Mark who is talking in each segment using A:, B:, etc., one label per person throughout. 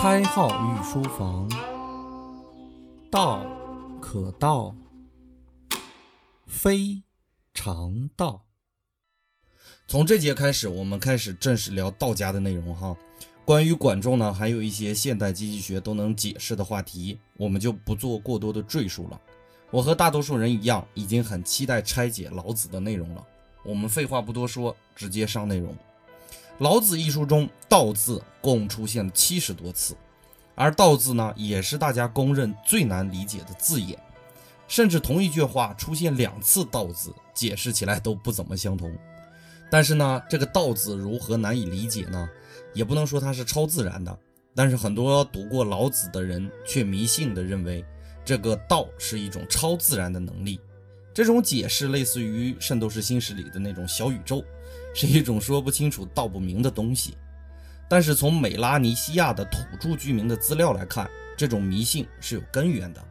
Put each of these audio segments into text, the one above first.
A: 开号御书房，道可道，非常道。从这节开始，我们开始正式聊道家的内容哈。关于管仲呢，还有一些现代经济学都能解释的话题，我们就不做过多的赘述了。我和大多数人一样，已经很期待拆解老子的内容了。我们废话不多说，直接上内容。老子一书中“道”字共出现七十多次，而“道”字呢，也是大家公认最难理解的字眼。甚至同一句话出现两次“道”字，解释起来都不怎么相同。但是呢，这个“道”字如何难以理解呢？也不能说它是超自然的。但是很多读过老子的人却迷信地认为，这个“道”是一种超自然的能力。这种解释类似于《圣斗士星矢》里的那种小宇宙。是一种说不清楚道不明的东西，但是从美拉尼西亚的土著居民的资料来看，这种迷信是有根源的。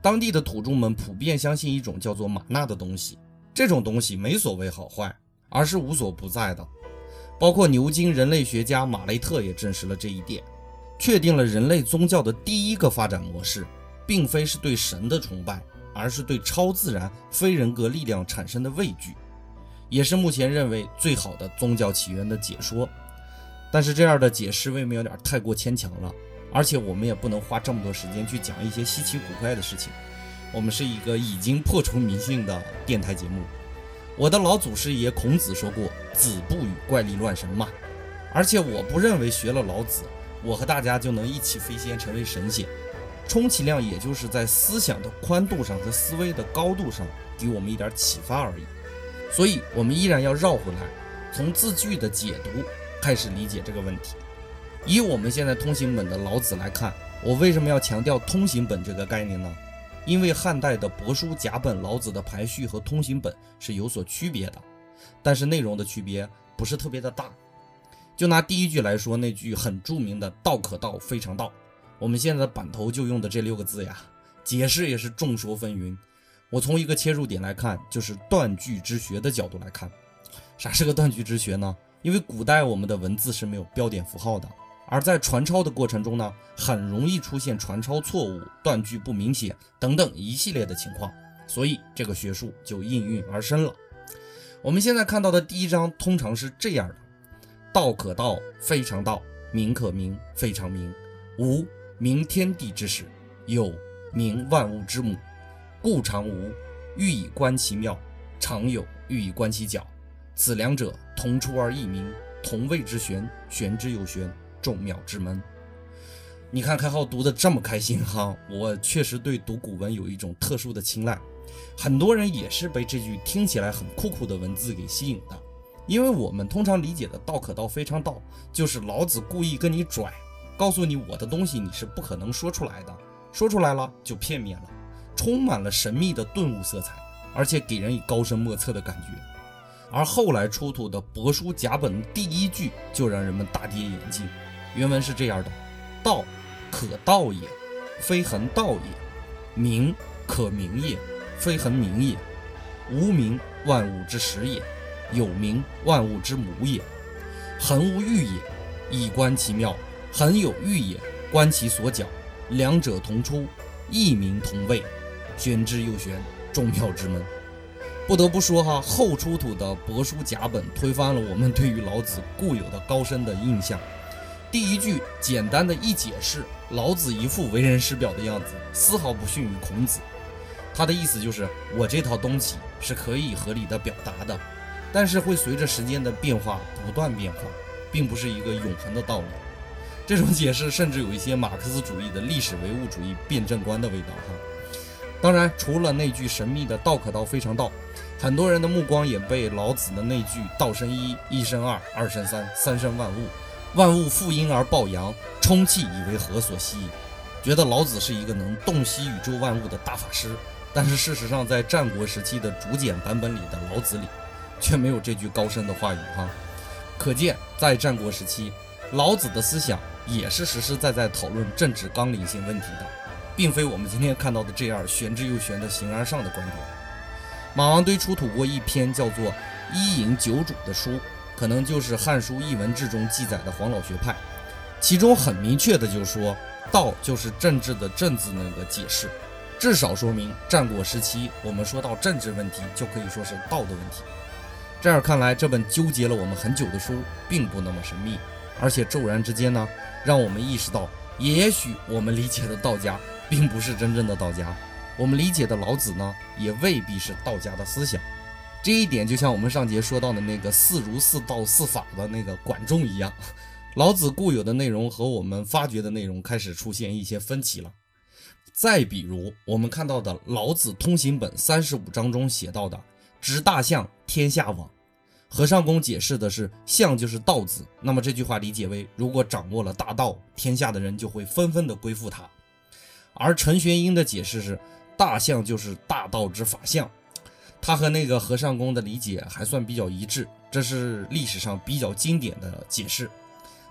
A: 当地的土著们普遍相信一种叫做玛纳的东西，这种东西没所谓好坏，而是无所不在的。包括牛津人类学家马雷特也证实了这一点，确定了人类宗教的第一个发展模式，并非是对神的崇拜，而是对超自然非人格力量产生的畏惧。也是目前认为最好的宗教起源的解说，但是这样的解释未免有点太过牵强了，而且我们也不能花这么多时间去讲一些稀奇古怪的事情。我们是一个已经破除迷信的电台节目。我的老祖师爷孔子说过：“子不语怪力乱神嘛。”而且我不认为学了老子，我和大家就能一起飞仙成为神仙，充其量也就是在思想的宽度上和思维的高度上给我们一点启发而已。所以，我们依然要绕回来，从字句的解读开始理解这个问题。以我们现在通行本的老子来看，我为什么要强调通行本这个概念呢？因为汉代的帛书甲本老子的排序和通行本是有所区别的，但是内容的区别不是特别的大。就拿第一句来说，那句很著名的“道可道，非常道”，我们现在版头就用的这六个字呀，解释也是众说纷纭。我从一个切入点来看，就是断句之学的角度来看，啥是个断句之学呢？因为古代我们的文字是没有标点符号的，而在传抄的过程中呢，很容易出现传抄错误、断句不明显等等一系列的情况，所以这个学术就应运而生了。我们现在看到的第一章通常是这样的：道可道，非常道；名可名，非常名。无名，天地之始；有名，万物之母。故常无，欲以观其妙；常有，欲以观其徼。此两者，同出而异名，同谓之玄。玄之又玄，众妙之门。你看开浩读的这么开心哈，我确实对读古文有一种特殊的青睐。很多人也是被这句听起来很酷酷的文字给吸引的，因为我们通常理解的“道可道，非常道”，就是老子故意跟你拽，告诉你我的东西你是不可能说出来的，说出来了就片面了。充满了神秘的顿悟色彩，而且给人以高深莫测的感觉。而后来出土的帛书甲本第一句就让人们大跌眼镜。原文是这样的：“道可道也，非恒道也；名可名也，非恒名也。无名，万物之始也；有名，万物之母也。恒无欲也，以观其妙；恒有欲也，观其所角。两者同出，异名同谓。”玄之又玄，众妙之门。不得不说哈，后出土的帛书甲本推翻了我们对于老子固有的高深的印象。第一句简单的一解释，老子一副为人师表的样子，丝毫不逊于孔子。他的意思就是，我这套东西是可以合理的表达的，但是会随着时间的变化不断变化，并不是一个永恒的道理。这种解释甚至有一些马克思主义的历史唯物主义辩证观的味道哈。当然，除了那句神秘的“道可道，非常道”，很多人的目光也被老子的那句“道生一，一生二，二生三，三生万物，万物负阴而抱阳，充气以为和”所吸引，觉得老子是一个能洞悉宇宙万物的大法师。但是事实上，在战国时期的竹简版本里的老子里，却没有这句高深的话语哈。可见，在战国时期，老子的思想也是实实在在讨论政治纲领性问题的。并非我们今天看到的这样玄之又玄的形而上的观点。马王堆出土过一篇叫做《伊尹九主》的书，可能就是《汉书艺文志》中记载的黄老学派。其中很明确的就说“道”就是政治的“政”字那个解释，至少说明战国时期我们说到政治问题，就可以说是道的问题。这样看来，这本纠结了我们很久的书并不那么神秘，而且骤然之间呢，让我们意识到，也许我们理解的道家并不是真正的道家，我们理解的老子呢，也未必是道家的思想。这一点就像我们上节说到的那个“四儒、四道、四法”的那个管仲一样，老子固有的内容和我们发掘的内容开始出现一些分歧了。再比如，我们看到的《老子通行本》三十五章中写到的“执大象，天下往”。和尚公解释的是“象”就是道字，那么这句话理解为，如果掌握了大道，天下的人就会纷纷的归附他。而陈玄英的解释是“大象”就是大道之法相，他和那个和尚公的理解还算比较一致，这是历史上比较经典的解释。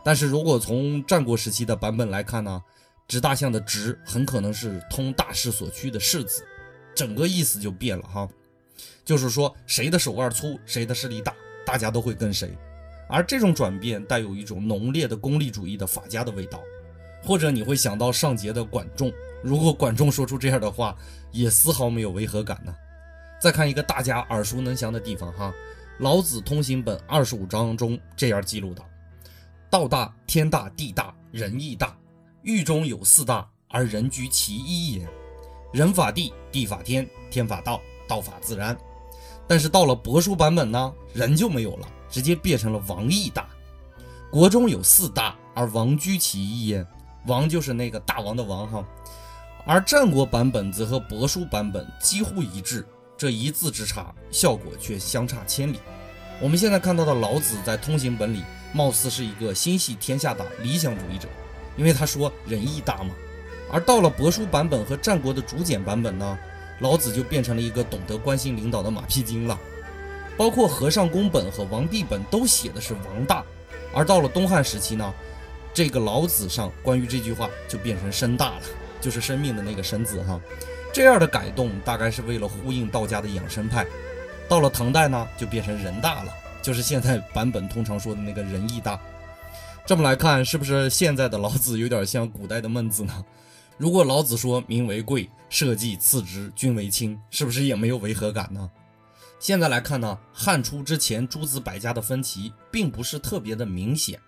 A: 但是如果从战国时期的版本来看呢，“执大象”的“执”很可能是通大势所趋的“势”字，整个意思就变了哈，就是说谁的手腕粗，谁的势力大。大家都会跟谁，而这种转变带有一种浓烈的功利主义的法家的味道，或者你会想到上节的管仲，如果管仲说出这样的话，也丝毫没有违和感呢。再看一个大家耳熟能详的地方哈，《老子通行本》二十五章中这样记录的：道大，天大，地大，人亦大。狱中有四大，而人居其一也。人法地，地法天，天法道，道法自然。但是到了帛书版本呢，人就没有了，直接变成了王亦大。国中有四大，而王居其一焉。王就是那个大王的王哈。而战国版本则和帛书版本几乎一致，这一字之差，效果却相差千里。我们现在看到的老子在通行本里，貌似是一个心系天下的理想主义者，因为他说仁义大嘛。而到了帛书版本和战国的竹简版本呢？老子就变成了一个懂得关心领导的马屁精了，包括和尚宫本和王弼本都写的是王大，而到了东汉时期呢，这个老子上关于这句话就变成身大了，就是生命的那个身字哈。这样的改动大概是为了呼应道家的养生派。到了唐代呢，就变成人大了，就是现在版本通常说的那个仁义大。这么来看，是不是现在的老子有点像古代的孟子呢？如果老子说“民为贵，社稷次之，君为轻”，是不是也没有违和感呢？现在来看呢，汉初之前诸子百家的分歧并不是特别的明显。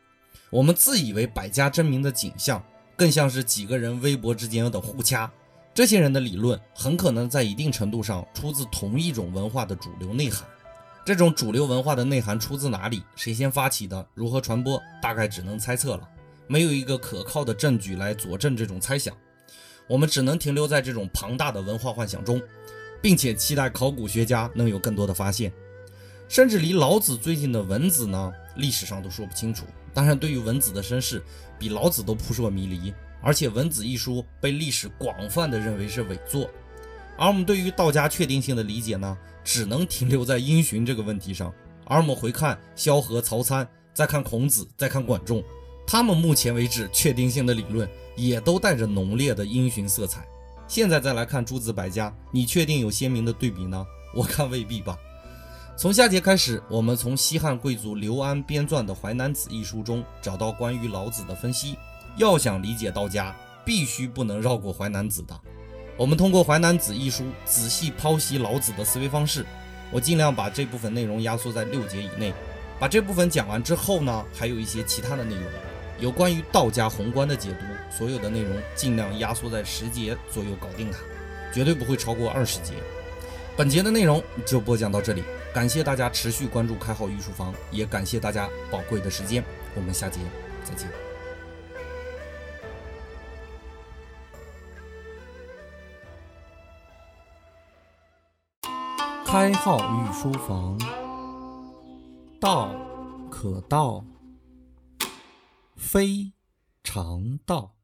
A: 我们自以为百家争鸣的景象，更像是几个人微博之间的互掐。这些人的理论很可能在一定程度上出自同一种文化的主流内涵。这种主流文化的内涵出自哪里？谁先发起的？如何传播？大概只能猜测了。没有一个可靠的证据来佐证这种猜想。我们只能停留在这种庞大的文化幻想中，并且期待考古学家能有更多的发现，甚至离老子最近的文子呢，历史上都说不清楚。当然，对于文子的身世，比老子都扑朔迷离。而且，《文子》一书被历史广泛的认为是伪作。而我们对于道家确定性的理解呢，只能停留在因循这个问题上。而我们回看萧何、曹参，再看孔子，再看管仲。他们目前为止确定性的理论也都带着浓烈的因循色彩。现在再来看诸子百家，你确定有鲜明的对比呢？我看未必吧。从下节开始，我们从西汉贵族刘安编撰的《淮南子》一书中找到关于老子的分析。要想理解道家，必须不能绕过《淮南子》的。我们通过《淮南子》一书仔细剖析老子的思维方式。我尽量把这部分内容压缩在六节以内。把这部分讲完之后呢，还有一些其他的内容。有关于道家宏观的解读，所有的内容尽量压缩在十节左右搞定它，绝对不会超过二十节。本节的内容就播讲到这里，感谢大家持续关注开号御书房，也感谢大家宝贵的时间。我们下节再见。开号御书房，道可道。非常道。